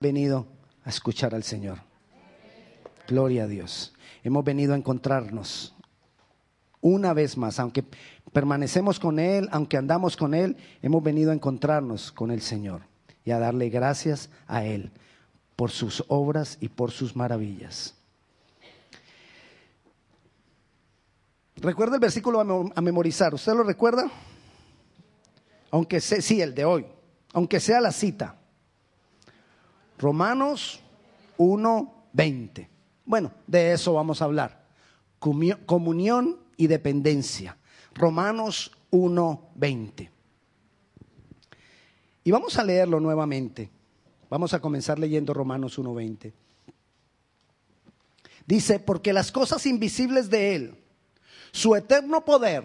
venido a escuchar al Señor. Gloria a Dios. Hemos venido a encontrarnos una vez más, aunque permanecemos con Él, aunque andamos con Él, hemos venido a encontrarnos con el Señor y a darle gracias a Él por sus obras y por sus maravillas. Recuerda el versículo a memorizar. ¿Usted lo recuerda? Aunque sea, sí, el de hoy. Aunque sea la cita. Romanos 1:20. Bueno, de eso vamos a hablar. Comunión y dependencia. Romanos 1:20. Y vamos a leerlo nuevamente. Vamos a comenzar leyendo Romanos 1:20. Dice, porque las cosas invisibles de Él, su eterno poder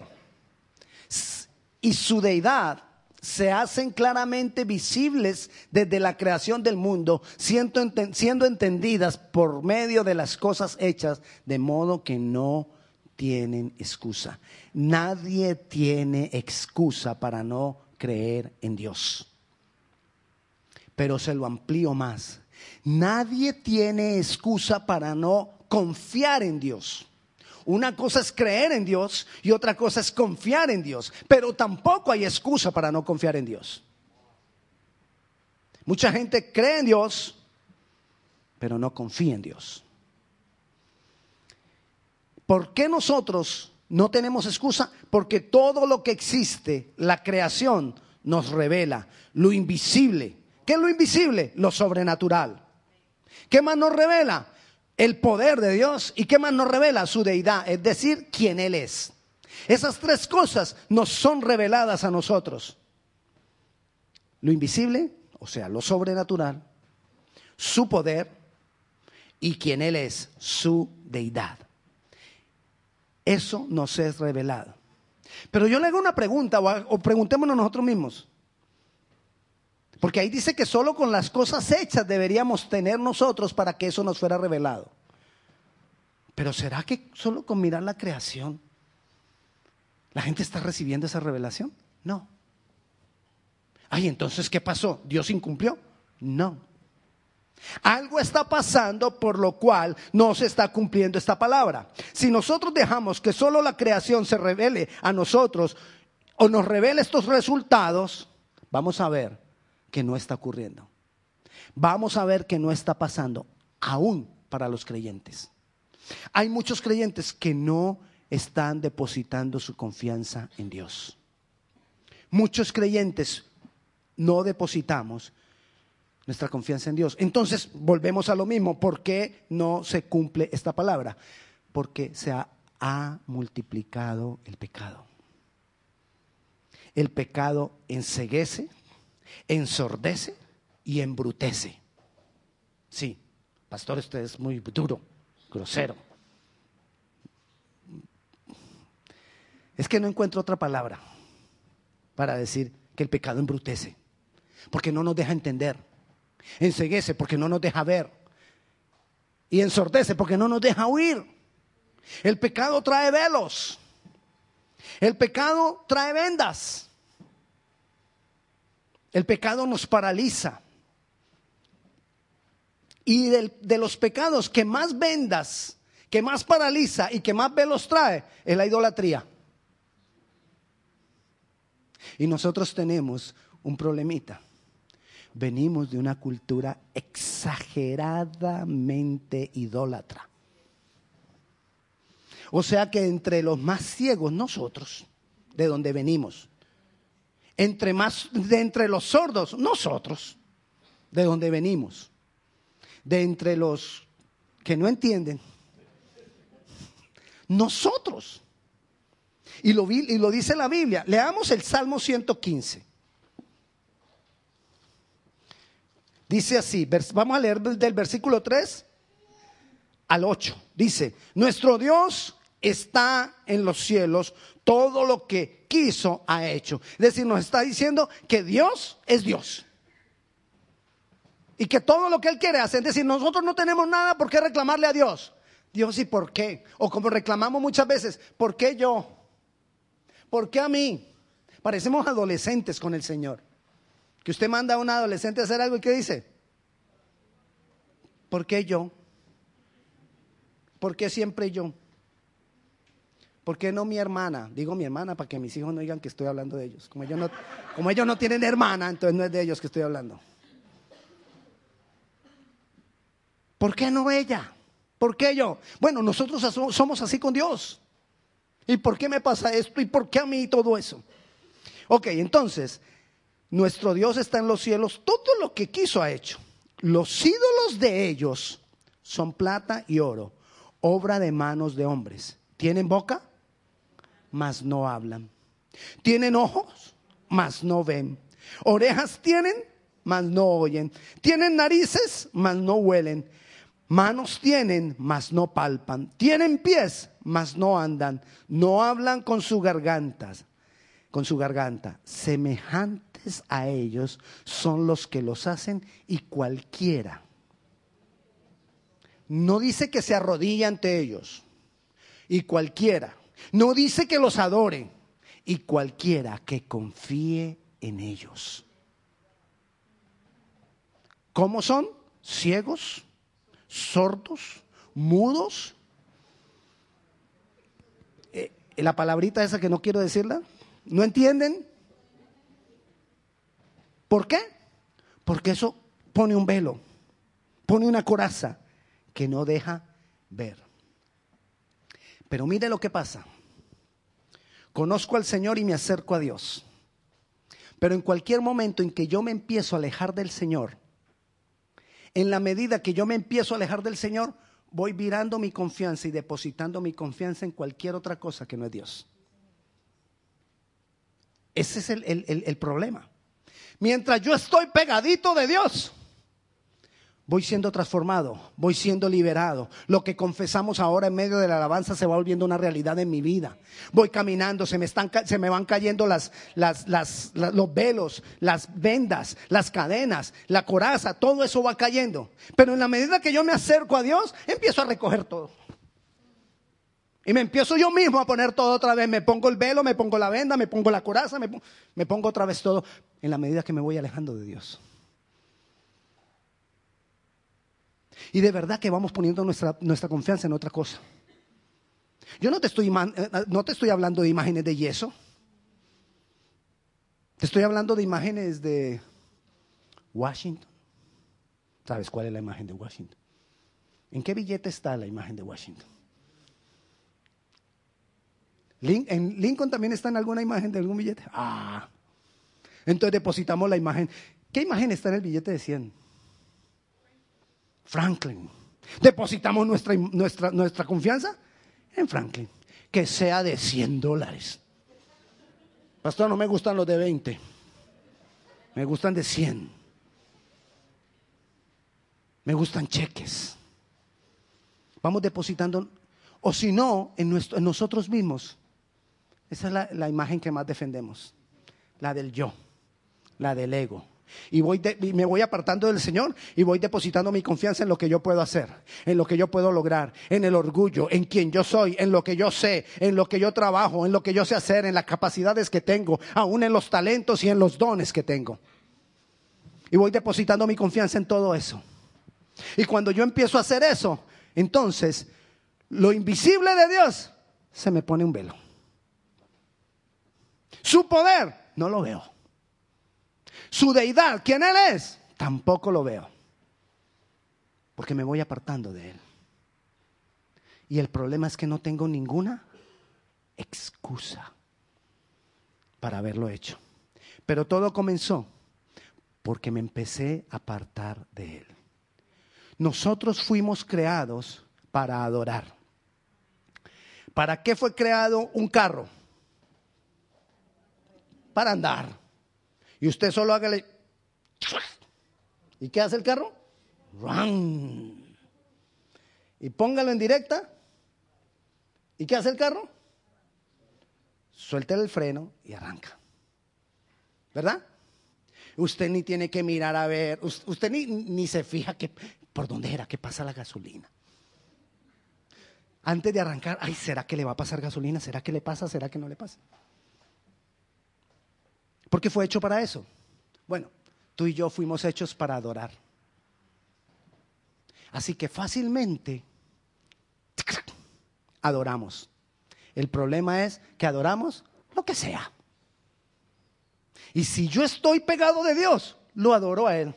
y su deidad se hacen claramente visibles desde la creación del mundo, siendo, entendidas por medio de las cosas hechas, de modo que no tienen excusa. Nadie tiene excusa para no creer en Dios. Pero se lo amplío más. Nadie tiene excusa para no confiar en Dios. Una cosa es creer en Dios y otra cosa es confiar en Dios. Pero tampoco hay excusa para no confiar en Dios. Mucha gente cree en Dios, pero no confía en Dios. ¿Por qué nosotros no tenemos excusa? Porque todo lo que existe, la creación, nos revela lo invisible. ¿Qué es lo invisible? Lo sobrenatural. ¿Qué más nos revela? El poder de Dios y qué más nos revela su deidad, es decir, quién Él es. Esas tres cosas nos son reveladas a nosotros. Lo invisible, o sea, lo sobrenatural, su poder y quién Él es, su deidad. Eso nos es revelado. Pero yo le hago una pregunta, o, preguntémonos nosotros mismos. Porque ahí dice que solo con las cosas hechas deberíamos tener nosotros para que eso nos fuera revelado. Pero ¿será que solo con mirar la creación la gente está recibiendo esa revelación? No. Ay, entonces, ¿qué pasó? ¿Dios incumplió? No. Algo está pasando por lo cual no se está cumpliendo esta palabra. Si nosotros dejamos que solo la creación se revele a nosotros o nos revele estos resultados, vamos a ver que no está ocurriendo. Vamos a ver que no está pasando, aún para los creyentes. Hay muchos creyentes que no están depositando su confianza en Dios. Muchos creyentes no depositamos nuestra confianza en Dios. Entonces, volvemos a lo mismo. ¿Por qué no se cumple esta palabra? Porque se ha, multiplicado el pecado. El pecado enseguece, ensordece y embrutece. Sí, pastor, usted es muy duro, grosero. Es que no encuentro otra palabra para decir que el pecado embrutece, porque no nos deja entender. Enseguece porque no nos deja ver. Y ensordece porque no nos deja oír. El pecado trae velos. El pecado trae vendas. El pecado nos paraliza. Y de, los pecados que más vendas, que más paraliza y que más velos trae, es la idolatría. Y nosotros tenemos un problemita. Venimos de una cultura exageradamente idólatra. O sea que entre los más ciegos nosotros, de donde venimos, entre más de entre los sordos, nosotros, de donde venimos, de entre los que no entienden, nosotros. Y lo, y lo dice la Biblia. Leamos el Salmo 115. Dice así, vamos a leer del versículo 3 al 8. Dice, nuestro Dios está en los cielos, todo lo que quiso ha hecho. Es decir, nos está diciendo que Dios es Dios. Y que todo lo que Él quiere hacer, es decir, nosotros no tenemos nada por qué reclamarle a Dios. Dios, ¿y por qué? O como reclamamos muchas veces, ¿por qué yo? ¿Por qué a mí? Parecemos adolescentes con el Señor. Que usted manda a un adolescente a hacer algo y ¿qué dice? ¿Por qué yo? ¿Por qué siempre yo? ¿Por qué no mi hermana? Digo mi hermana para que mis hijos no digan que estoy hablando de ellos. Como ellos no, como ellos no tienen hermana, entonces no es de ellos que estoy hablando. ¿Por qué no ella? ¿Por qué yo? Bueno, nosotros somos así con Dios. ¿Y por qué me pasa esto? ¿Y por qué a mí todo eso? Ok, entonces, nuestro Dios está en los cielos, todo lo que quiso ha hecho. Los ídolos de ellos son plata y oro, obra de manos de hombres. ¿Tienen boca? Mas no hablan. ¿Tienen ojos? Mas no ven. Orejas tienen, mas no oyen. Tienen narices, mas no huelen. Manos tienen, mas no palpan. Tienen pies, mas no andan. No hablan con sus gargantas, con su garganta. Semejantes a ellos son los que los hacen y cualquiera. No dice que se arrodille ante ellos y cualquiera. No dice que los adore y cualquiera que confíe en ellos. ¿Cómo son? Ciegos, sordos, mudos. Eh, la palabrita esa que no quiero decirla, ¿no entienden? ¿Por qué? Porque eso pone un velo, pone una coraza que no deja ver. Pero mire lo que pasa. Conozco al Señor y me acerco a Dios. Pero en cualquier momento en que yo me empiezo a alejar del Señor, en la medida que yo me empiezo a alejar del Señor, voy virando mi confianza y depositando mi confianza en cualquier otra cosa que no es Dios. Ese es el, problema. Mientras yo estoy pegadito de Dios, Voy siendo transformado, voy siendo liberado. Lo que confesamos ahora en medio de la alabanza se va volviendo una realidad en mi vida. Voy caminando, se me, están, se me van cayendo las, los velos, las vendas, las cadenas, la coraza, todo eso va cayendo. Pero en la medida que yo me acerco a Dios, empiezo a recoger todo. Y me empiezo yo mismo a poner todo otra vez. Me pongo el velo, me pongo la venda, me pongo la coraza, me, me pongo otra vez todo. En la medida que me voy alejando de Dios. Y de verdad que vamos poniendo nuestra, nuestra confianza en otra cosa. Yo no te, estoy, eh, no te estoy hablando de imágenes de yeso. Te estoy hablando de imágenes de Washington. ¿Sabes cuál es la imagen de Washington? ¿En qué billete está la imagen de Washington? ¿En Lincoln también está en alguna imagen de algún billete? Ah. Entonces depositamos la imagen. ¿Qué imagen está en el billete de 100? Franklin. Depositamos nuestra, nuestra, nuestra confianza en Franklin. Que sea de 100 dólares. Pastor, no me gustan los de 20. Me gustan de 100. Me gustan cheques. Vamos depositando, o si no, en, nuestro, en nosotros mismos. Esa es la, la imagen que más defendemos. La del yo, la del ego. Y, voy me voy apartando del Señor y voy depositando mi confianza en lo que yo puedo hacer, en lo que yo puedo lograr, en el orgullo, en quien yo soy, en lo que yo sé, en lo que yo trabajo, en lo que yo sé hacer, en las capacidades que tengo, aún en los talentos y en los dones que tengo. Y voy depositando mi confianza en todo eso. Y cuando yo empiezo a hacer eso, entonces lo invisible de Dios se me pone un velo. Su poder no lo veo. Su deidad, ¿quién Él es? Tampoco lo veo. Porque me voy apartando de Él. Y el problema es que no tengo ninguna excusa para haberlo hecho. Pero todo comenzó porque me empecé a apartar de Él. Nosotros fuimos creados para adorar. ¿Para qué fue creado un carro? Para andar. Y usted solo hágale. ¿Y qué hace el carro? Run. Y póngalo en directa. ¿Y qué hace el carro? Suelta el freno y arranca. ¿Verdad? Usted ni tiene que mirar a ver, usted ni, ni se fija que, por dónde era que pasa la gasolina. Antes de arrancar, ay, ¿será que le va a pasar gasolina? ¿Será que le pasa? ¿Será que no le pasa? Porque fue hecho para eso. Bueno, tú y yo fuimos hechos para adorar. Así que fácilmente adoramos. El problema es que adoramos lo que sea. Y si yo estoy pegado de Dios, lo adoro a Él.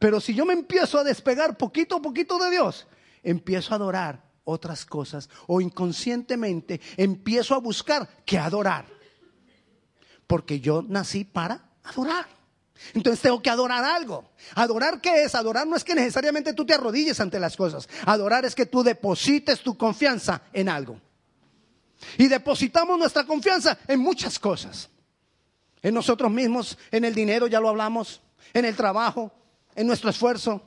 Pero si yo me empiezo a despegar poquito a poquito de Dios, empiezo a adorar otras cosas o inconscientemente empiezo a buscar que adorar. Porque yo nací para adorar. Entonces tengo que adorar algo. ¿Adorar qué es? Adorar no es que necesariamente tú te arrodilles ante las cosas. Adorar es que tú deposites tu confianza en algo. Y depositamos nuestra confianza en muchas cosas. En nosotros mismos, en el dinero, ya lo hablamos, en el trabajo, en nuestro esfuerzo.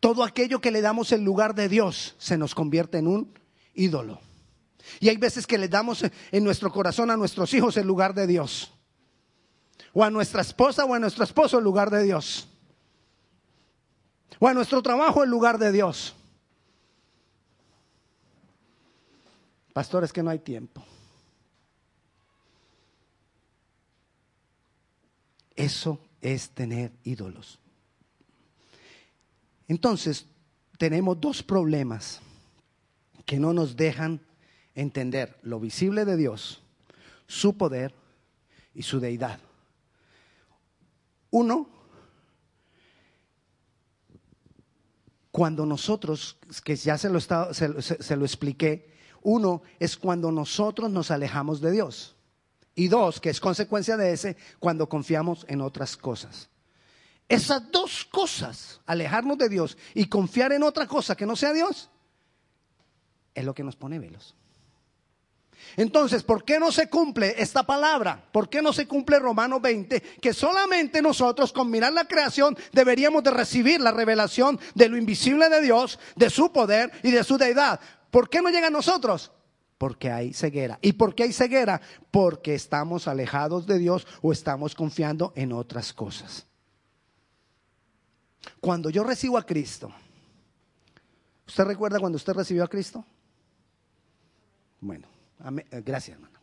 Todo aquello que le damos en lugar de Dios se nos convierte en un ídolo. Y hay veces que le damos en nuestro corazón a nuestros hijos el lugar de Dios. O a nuestra esposa o a nuestro esposo el lugar de Dios. O a nuestro trabajo el lugar de Dios. Pastor, es que no hay tiempo. Eso es tener ídolos. Entonces, tenemos dos problemas que no nos dejan entender lo visible de Dios, su poder y su deidad. Uno, cuando nosotros, que ya se lo, lo expliqué, uno es cuando nosotros nos alejamos de Dios. Y dos, que es consecuencia de ese, cuando confiamos en otras cosas. Esas dos cosas, alejarnos de Dios y confiar en otra cosa que no sea Dios, es lo que nos pone velos. Entonces, ¿por qué no se cumple esta palabra? ¿Por qué no se cumple Romanos 20? Que solamente nosotros con mirar la creación deberíamos de recibir la revelación de lo invisible de Dios, de su poder y de su deidad. ¿Por qué no llega a nosotros? Porque hay ceguera. ¿Y por qué hay ceguera? Porque estamos alejados de Dios o estamos confiando en otras cosas. Cuando yo recibo a Cristo, ¿usted recuerda cuando usted recibió a Cristo? Bueno, eh, gracias hermano.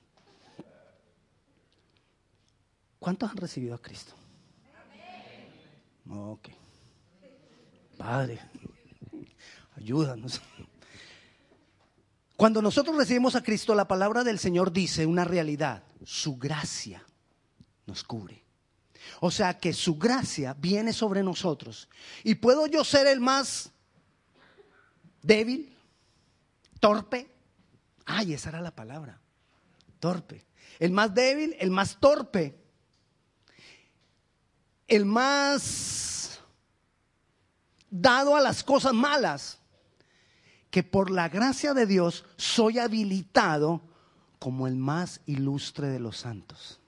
¿Cuántos han recibido a Cristo? Ok. Padre, ayúdanos. Cuando nosotros recibimos a Cristo, la palabra del Señor dice una realidad, su gracia nos cubre. O sea que su gracia viene sobre nosotros. Y puedo yo ser el más débil, torpe. Ay, esa era la palabra, torpe. El más débil, el más torpe, el más dado a las cosas malas que por la gracia de Dios soy habilitado como el más ilustre de los santos.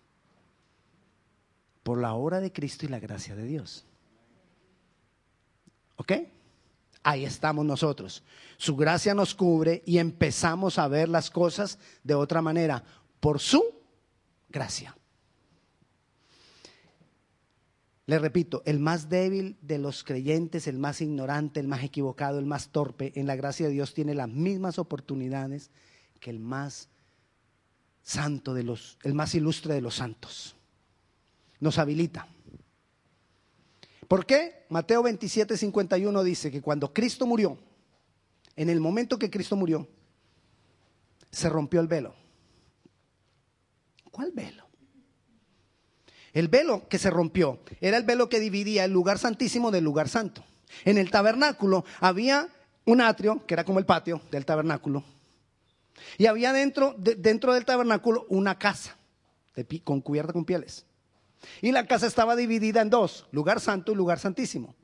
Por la obra de Cristo y la gracia de Dios. ¿Ok? Ahí estamos nosotros. Su gracia nos cubre y empezamos a ver las cosas de otra manera por su gracia. Le repito, el más débil de los creyentes, el más ignorante, el más equivocado, el más torpe, en la gracia de Dios tiene las mismas oportunidades que el más santo de los, el más ilustre de los santos. Nos habilita. ¿Por qué? Mateo 27, 51 dice que cuando Cristo murió, en el momento que Cristo murió, se rompió el velo. ¿Cuál velo? El velo que se rompió era el velo que dividía el lugar santísimo del lugar santo. En el tabernáculo había un atrio, que era como el patio del tabernáculo, y había dentro, dentro del tabernáculo una casa con cubierta con pieles. Y la casa estaba dividida en dos, lugar santo y lugar santísimo.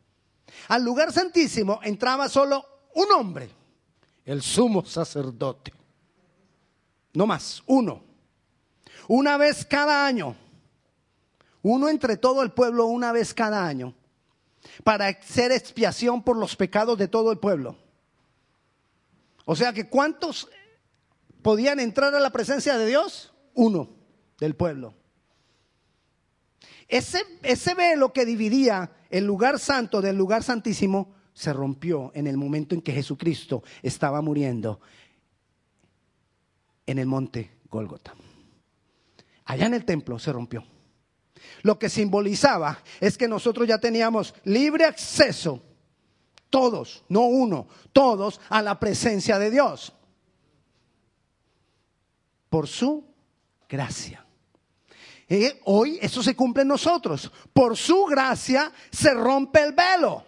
Al lugar santísimo entraba solo un hombre, el sumo sacerdote. No más, uno. Una vez cada año uno entre todo el pueblo una vez cada año, para hacer expiación por los pecados de todo el pueblo. O sea que ¿cuántos podían entrar a la presencia de Dios? Uno del pueblo. Ese, velo que dividía el lugar santo del lugar santísimo se rompió en el momento en que Jesucristo estaba muriendo en el monte Gólgota. Allá en el templo se rompió. lo que simbolizaba es que nosotros ya teníamos libre acceso, todos, no uno, todos a la presencia de Dios. Por su gracia. Y hoy eso se cumple en nosotros. Por su gracia se rompe el velo,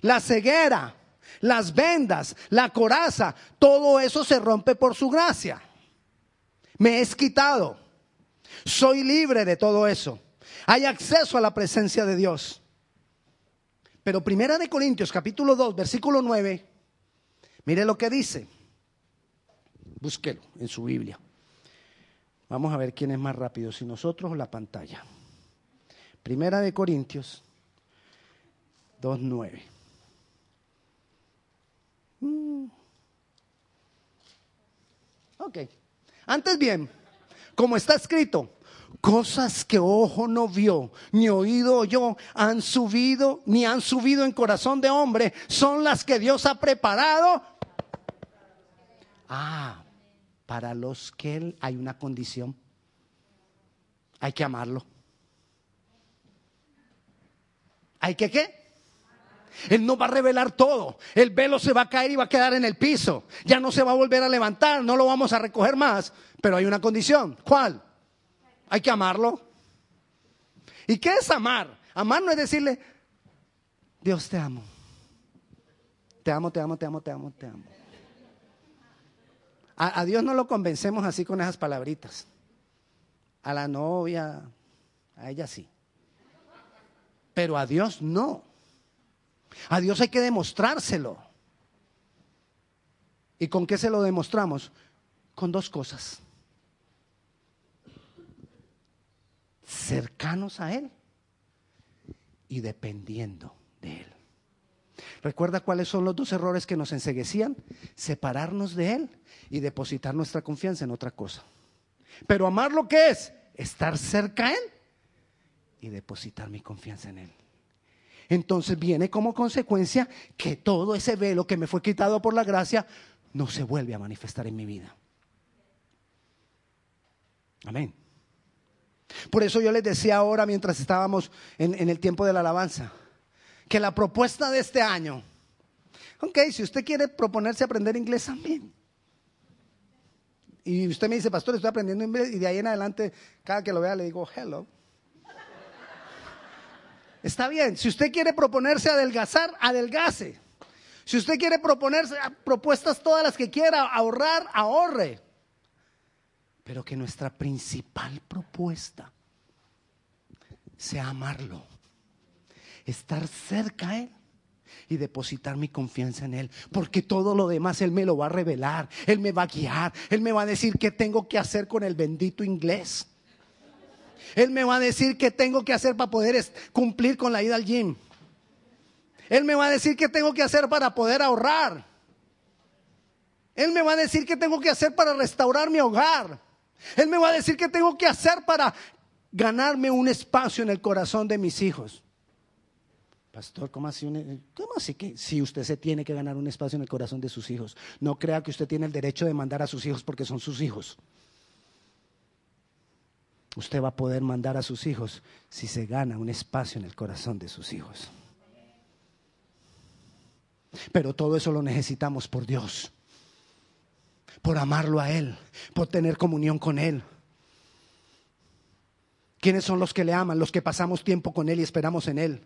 la ceguera, las vendas, la coraza, todo eso se rompe por su gracia. Me es quitado. Soy libre de todo eso. Hay acceso a la presencia de Dios. Pero Primera de Corintios capítulo 2, versículo 9, mire lo que dice. Búsquelo en su Biblia. Vamos a ver quién es más rápido, si nosotros o la pantalla. Primera de Corintios 2.9. Mm. Ok. Antes bien, como está escrito, cosas que ojo no vio, ni oído oyó, han subido, ni han subido en corazón de hombre, son las que Dios ha preparado. Ah, para los que hay una condición. Hay que amarlo. ¿Hay que qué? Él no va a revelar todo. El velo se va a caer y va a quedar en el piso. Ya no se va a volver a levantar, no lo vamos a recoger más. Pero hay una condición. ¿Cuál? Hay que amarlo. ¿Y qué es amar? Amar no es decirle, Dios te amo. Te amo, te amo, te amo, te amo, te amo. A, Dios no lo convencemos así con esas palabritas. A la novia, a ella sí. Pero a Dios no. A Dios hay que demostrárselo. ¿Y con qué se lo demostramos? Con dos cosas. Cercanos a Él y dependiendo de Él. ¿Recuerda cuáles son los dos errores que nos enseguecían? Separarnos de Él y depositar nuestra confianza en otra cosa. Pero amar lo que es, estar cerca a Él y depositar mi confianza en Él. Entonces viene como consecuencia que todo ese velo que me fue quitado por la gracia no se vuelve a manifestar en mi vida. Amén. Por eso yo les decía ahora mientras estábamos en, en el tiempo de la alabanza que la propuesta de este año, ok, si usted quiere proponerse aprender inglés también. Y usted me dice, pastor, estoy aprendiendo inglés y de ahí en adelante, cada que lo vea le digo, hello. Está bien, si usted quiere proponerse adelgazar, adelgace. Si usted quiere proponerse propuestas todas las que quiera, ahorrar, ahorre. Pero que nuestra principal propuesta sea amarlo estar cerca a Él y depositar mi confianza en Él. Porque todo lo demás Él me lo va a revelar, Él me va a guiar, Él me va a decir qué tengo que hacer con el bendito inglés. Él me va a decir qué tengo que hacer para poder cumplir con la ida al gym. Él me va a decir qué tengo que hacer para poder ahorrar. Él me va a decir qué tengo que hacer para restaurar mi hogar. Él me va a decir qué tengo que hacer para ganarme un espacio en el corazón de mis hijos. Pastor, ¿cómo así, ¿cómo así que si usted se tiene que ganar un espacio en el corazón de sus hijos? No crea que usted tiene el derecho de mandar a sus hijos porque son sus hijos. Usted va a poder mandar a sus hijos si se gana un espacio en el corazón de sus hijos. Pero todo eso lo necesitamos por Dios, por amarlo a Él, por tener comunión con Él. ¿Quiénes son los que le aman? Los que pasamos tiempo con Él y esperamos en Él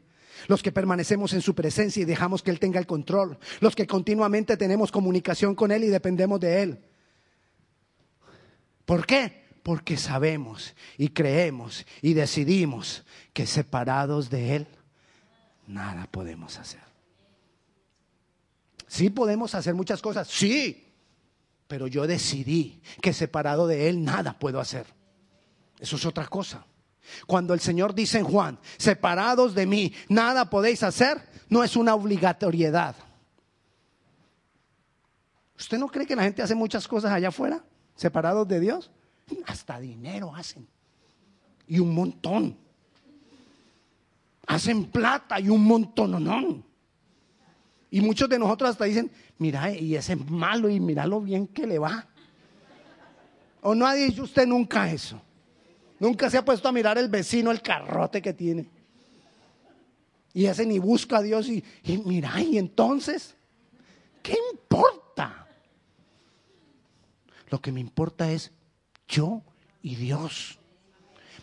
los que permanecemos en su presencia y dejamos que Él tenga el control, los que continuamente tenemos comunicación con Él y dependemos de Él. ¿Por qué? Porque sabemos y creemos y decidimos que separados de Él, nada podemos hacer. Sí podemos hacer muchas cosas, sí, pero yo decidí que separado de Él nada puedo hacer. Eso es otra cosa. Cuando el Señor dice en Juan, separados de mí, nada podéis hacer, no es una obligatoriedad. ¿Usted no cree que la gente hace muchas cosas allá afuera, separados de Dios? Hasta dinero hacen. Y un montón. Hacen plata y un montón, no. Y muchos de nosotros hasta dicen, mira, y ese es malo y mira lo bien que le va. ¿O no ha dicho usted nunca eso? Nunca se ha puesto a mirar el vecino, el carrote que tiene. Y ese ni busca a Dios y, y mira, y entonces, ¿qué importa? Lo que me importa es yo y Dios.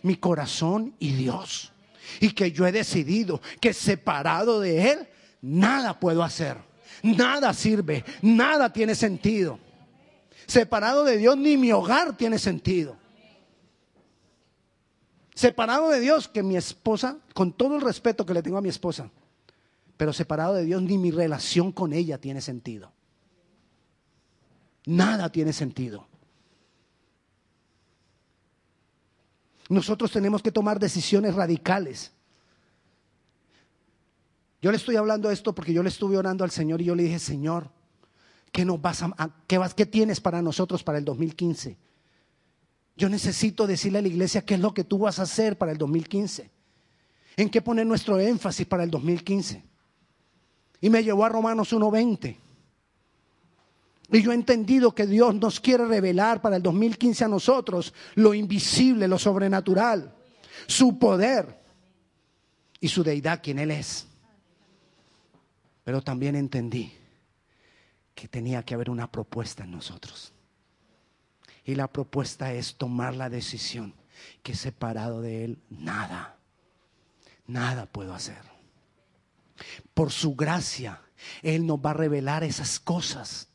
Mi corazón y Dios. Y que yo he decidido que separado de Él, nada puedo hacer. Nada sirve. Nada tiene sentido. Separado de Dios, ni mi hogar tiene sentido. Separado de Dios, que mi esposa, con todo el respeto que le tengo a mi esposa, pero separado de Dios, ni mi relación con ella tiene sentido. Nada tiene sentido. Nosotros tenemos que tomar decisiones radicales. Yo le estoy hablando esto porque yo le estuve orando al Señor y yo le dije, Señor, ¿qué, nos vas qué, vas, ¿qué tienes para nosotros para el 2015? Yo necesito decirle a la iglesia qué es lo que tú vas a hacer para el 2015. ¿En qué poner nuestro énfasis para el 2015? Y me llevó a Romanos 1.20. Y yo he entendido que Dios nos quiere revelar para el 2015 a nosotros lo invisible, lo sobrenatural, su poder y su deidad, quien Él es. Pero también entendí que tenía que haber una propuesta en nosotros. Y la propuesta es tomar la decisión que separado de Él, nada, nada puedo hacer. Por su gracia, Él nos va a revelar esas cosas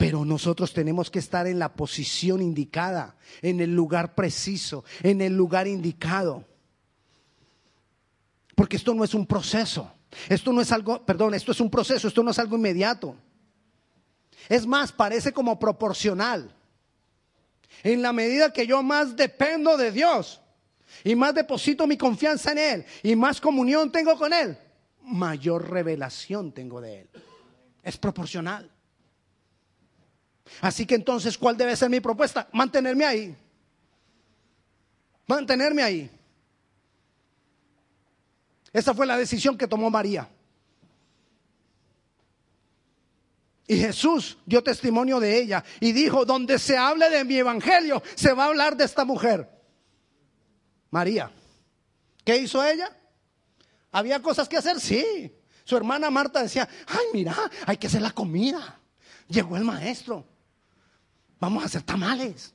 pero nosotros tenemos que estar en la posición indicada, en el lugar preciso, en el lugar indicado. Porque esto no es un proceso. Esto no es algo, perdón, esto es un proceso, esto no es algo inmediato. Es más, parece como proporcional. En la medida que yo más dependo de Dios y más deposito mi confianza en Él y más comunión tengo con Él, mayor revelación tengo de Él. Es proporcional. Así que entonces, ¿cuál debe ser mi propuesta? Mantenerme ahí. Mantenerme ahí. Esa fue la decisión que tomó María. Y Jesús dio testimonio de ella y dijo, donde se hable de mi evangelio, se va a hablar de esta mujer. María. ¿Qué hizo ella? ¿Había cosas que hacer? Sí. Su hermana Marta decía, ay, mira, hay que hacer la comida. Llegó el maestro vamos a hacer tamales.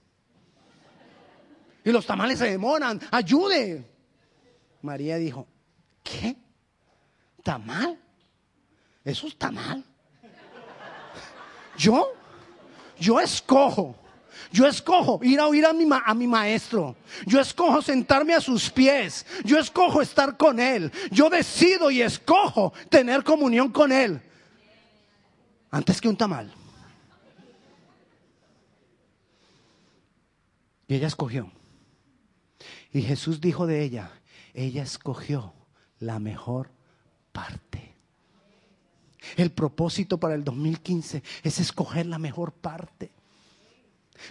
Y los tamales se demoran, ayude. María dijo, ¿qué? ¿Tamal? Eso es tamal. Yo, yo escojo. Yo escojo ir a oír a mi, maestro. Yo escojo sentarme a sus pies. Yo escojo estar con él. Yo decido y escojo tener comunión con él. Antes que un tamal. Y ella escogió. Y Jesús dijo de ella, ella escogió la mejor parte. El propósito para el 2015 es escoger la mejor parte.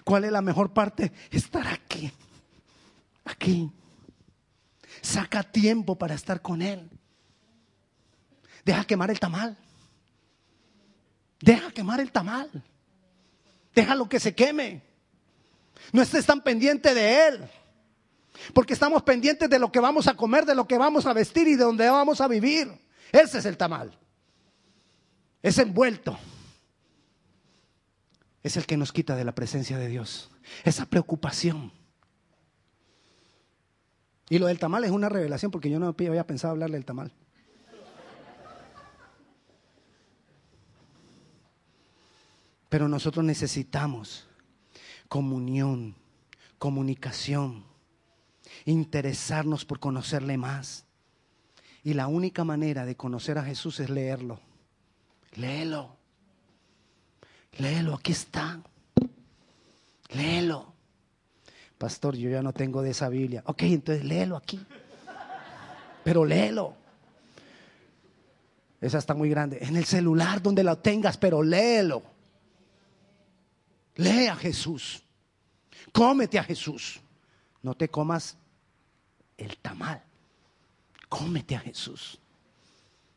¿Cuál es la mejor parte? Estar aquí. Aquí. Saca tiempo para estar con Él. Deja quemar el tamal. Deja quemar el tamal. Deja lo que se queme. No estés tan pendiente de Él. Porque estamos pendientes de lo que vamos a comer, de lo que vamos a vestir y de dónde vamos a vivir. Ese es el tamal. Es envuelto. Es el que nos quita de la presencia de Dios. Esa preocupación. Y lo del tamal es una revelación porque yo no había pensado hablarle del tamal. Pero nosotros necesitamos comunión, comunicación, interesarnos por conocerle más. Y la única manera de conocer a Jesús es leerlo. Léelo. Léelo, aquí está. Léelo. Pastor, yo ya no tengo de esa Biblia. Ok, entonces léelo aquí. Pero léelo. Esa está muy grande. En el celular donde lo tengas, pero léelo. Lee a Jesús. Cómete a Jesús. No te comas el tamal. Cómete a Jesús.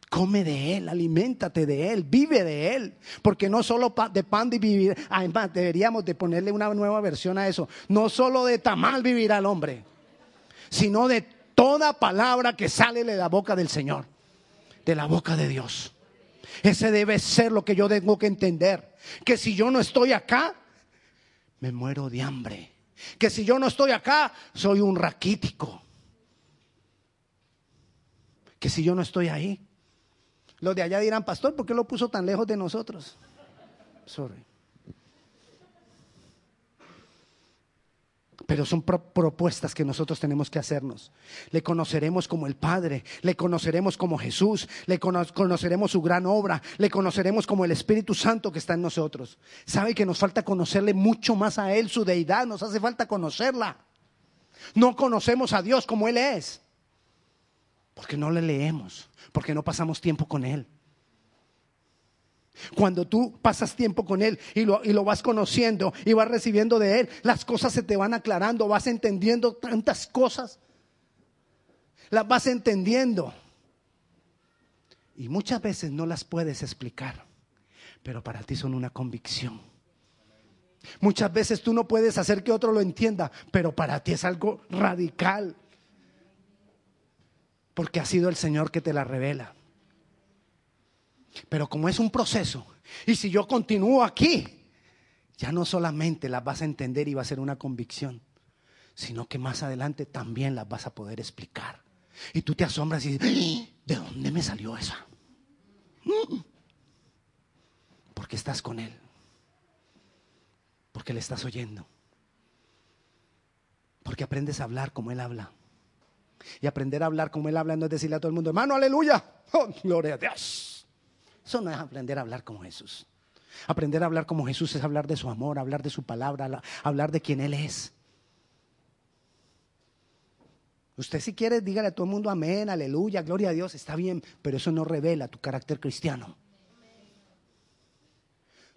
Come de Él, aliméntate de Él, vive de Él. Porque no solo de pan de vivir, además deberíamos de ponerle una nueva versión a eso. No solo de tamal vivirá el hombre, sino de toda palabra que sale de la boca del Señor, de la boca de Dios. Ese debe ser lo que yo tengo que entender. Que si yo no estoy acá, me muero de hambre. Que si yo no estoy acá, soy un raquítico. Que si yo no estoy ahí, los de allá dirán, pastor, ¿por qué lo puso tan lejos de nosotros? Sorry. Pero son propuestas que nosotros tenemos que hacernos. Le conoceremos como el Padre, le conoceremos como Jesús, le conoceremos su gran obra, le conoceremos como el Espíritu Santo que está en nosotros. ¿Sabe que nos falta conocerle mucho más a Él, su deidad? Nos hace falta conocerla. No conocemos a Dios como Él es, porque no le leemos, porque no pasamos tiempo con Él. Cuando tú pasas tiempo con Él y lo, y lo, vas conociendo y vas recibiendo de Él, las cosas se te van aclarando, vas entendiendo tantas cosas. Las vas entendiendo. Y muchas veces no las puedes explicar, pero para ti son una convicción. Muchas veces tú no puedes hacer que otro lo entienda, pero para ti es algo radical. Porque ha sido el Señor que te la revela. Pero como es un proceso, y si yo continúo aquí, ya no solamente las vas a entender y va a ser una convicción, sino que más adelante también las vas a poder explicar. Y tú te asombras y dices, ¡Ah! ¿de dónde me salió esa? Mm. Porque estás con Él. Porque le estás oyendo. Porque aprendes a hablar como Él habla. Y aprender a hablar como Él habla no es decirle a todo el mundo, hermano, aleluya. Oh, gloria a Dios. Eso no es aprender a hablar como Jesús. Aprender a hablar como Jesús es hablar de su amor, hablar de su palabra, hablar de quien Él es. Usted si quiere, dígale a todo el mundo amén, aleluya, gloria a Dios, está bien, pero eso no revela tu carácter cristiano.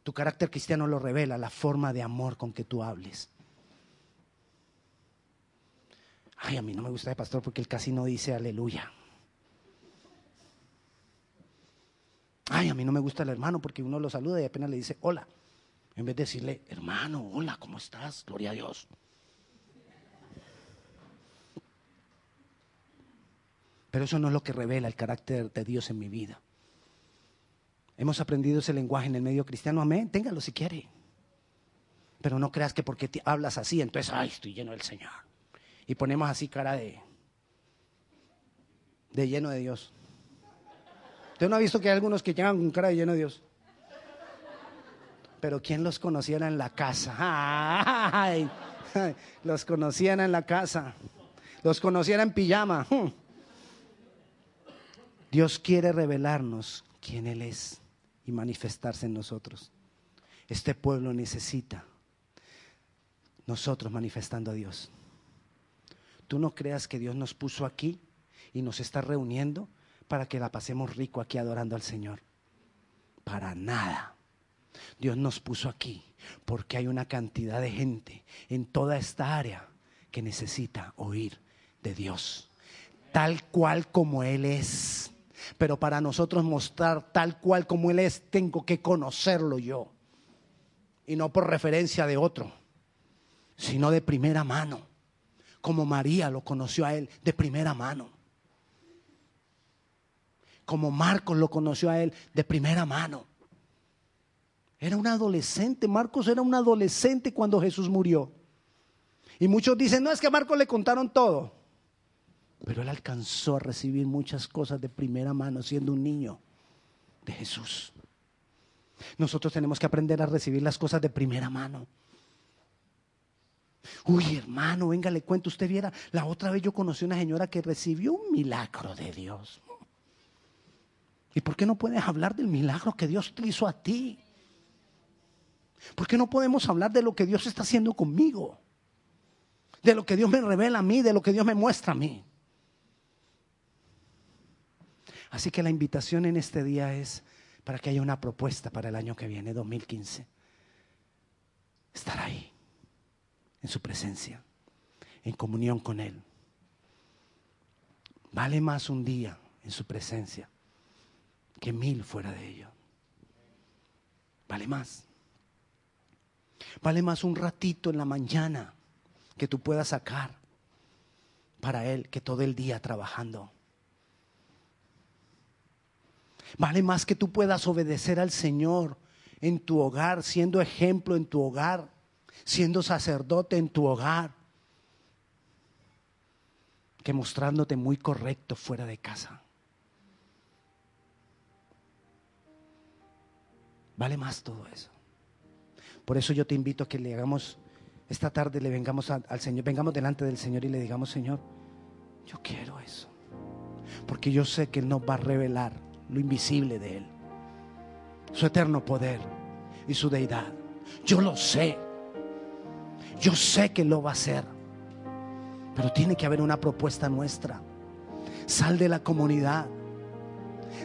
Tu carácter cristiano lo revela la forma de amor con que tú hables. Ay, a mí no me gusta el pastor porque él casi no dice aleluya. Ay, a mí no me gusta el hermano porque uno lo saluda y apenas le dice hola. En vez de decirle, hermano, hola, ¿cómo estás? Gloria a Dios. Pero eso no es lo que revela el carácter de Dios en mi vida. Hemos aprendido ese lenguaje en el medio cristiano, amén, téngalo si quiere. Pero no creas que porque te hablas así, entonces, ay, estoy lleno del Señor. Y ponemos así cara de, de lleno de Dios. ¿Usted no ha visto que hay algunos que llegan con cara de lleno de Dios? Pero ¿quién los conociera en la casa? Los conocían en la casa. Los conociera en pijama. Hmm. Dios quiere revelarnos quién Él es y manifestarse en nosotros. Este pueblo necesita nosotros manifestando a Dios. Tú no creas que Dios nos puso aquí y nos está reuniendo para que la pasemos rico aquí adorando al Señor. Para nada. Dios nos puso aquí porque hay una cantidad de gente en toda esta área que necesita oír de Dios, tal cual como Él es. Pero para nosotros mostrar tal cual como Él es, tengo que conocerlo yo. Y no por referencia de otro, sino de primera mano, como María lo conoció a Él de primera mano como Marcos lo conoció a él de primera mano. Era un adolescente, Marcos era un adolescente cuando Jesús murió. Y muchos dicen, no es que a Marcos le contaron todo. Pero él alcanzó a recibir muchas cosas de primera mano siendo un niño de Jesús. Nosotros tenemos que aprender a recibir las cosas de primera mano. Uy, hermano, venga, le cuento, usted viera, la otra vez yo conocí una señora que recibió un milagro de Dios. ¿Y por qué no puedes hablar del milagro que Dios te hizo a ti? ¿Por qué no podemos hablar de lo que Dios está haciendo conmigo? De lo que Dios me revela a mí, de lo que Dios me muestra a mí. Así que la invitación en este día es para que haya una propuesta para el año que viene, 2015. Estar ahí, en su presencia, en comunión con Él. Vale más un día en su presencia que mil fuera de ello. Vale más. Vale más un ratito en la mañana que tú puedas sacar para Él que todo el día trabajando. Vale más que tú puedas obedecer al Señor en tu hogar, siendo ejemplo en tu hogar, siendo sacerdote en tu hogar, que mostrándote muy correcto fuera de casa. Vale más todo eso. Por eso yo te invito a que le hagamos, esta tarde le vengamos al Señor, vengamos delante del Señor y le digamos, Señor, yo quiero eso. Porque yo sé que Él nos va a revelar lo invisible de Él, su eterno poder y su deidad. Yo lo sé. Yo sé que lo va a hacer. Pero tiene que haber una propuesta nuestra. Sal de la comunidad.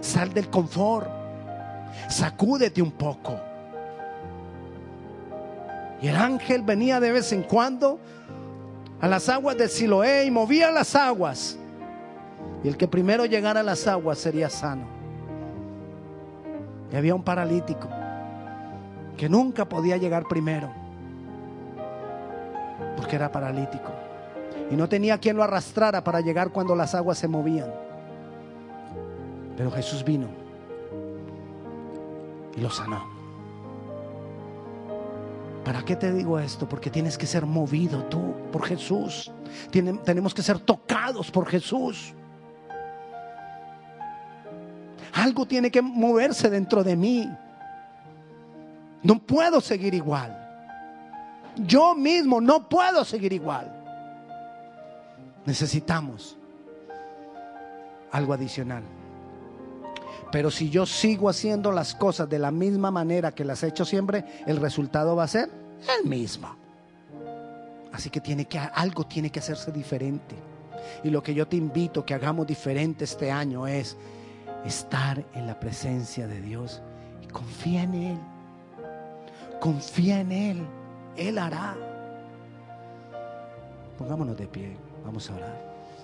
Sal del confort. Sacúdete un poco. Y el ángel venía de vez en cuando a las aguas de Siloé y movía las aguas. Y el que primero llegara a las aguas sería sano. Y había un paralítico que nunca podía llegar primero porque era paralítico y no tenía quien lo arrastrara para llegar cuando las aguas se movían. Pero Jesús vino y lo sanó. ¿Para qué te digo esto? Porque tienes que ser movido tú por Jesús. tenemos que ser tocados por Jesús. Algo tiene que moverse dentro de mí. No puedo seguir igual. Yo mismo no puedo seguir igual. Necesitamos algo adicional. Pero si yo sigo haciendo las cosas de la misma manera que las he hecho siempre, el resultado va a ser el mismo. Así que algo tiene que hacerse diferente. Y lo que yo te invito que hagamos diferente este año es estar en la presencia de Dios y confía en Él. Confía en Él. Él hará. Pongámonos de pie. Vamos a orar.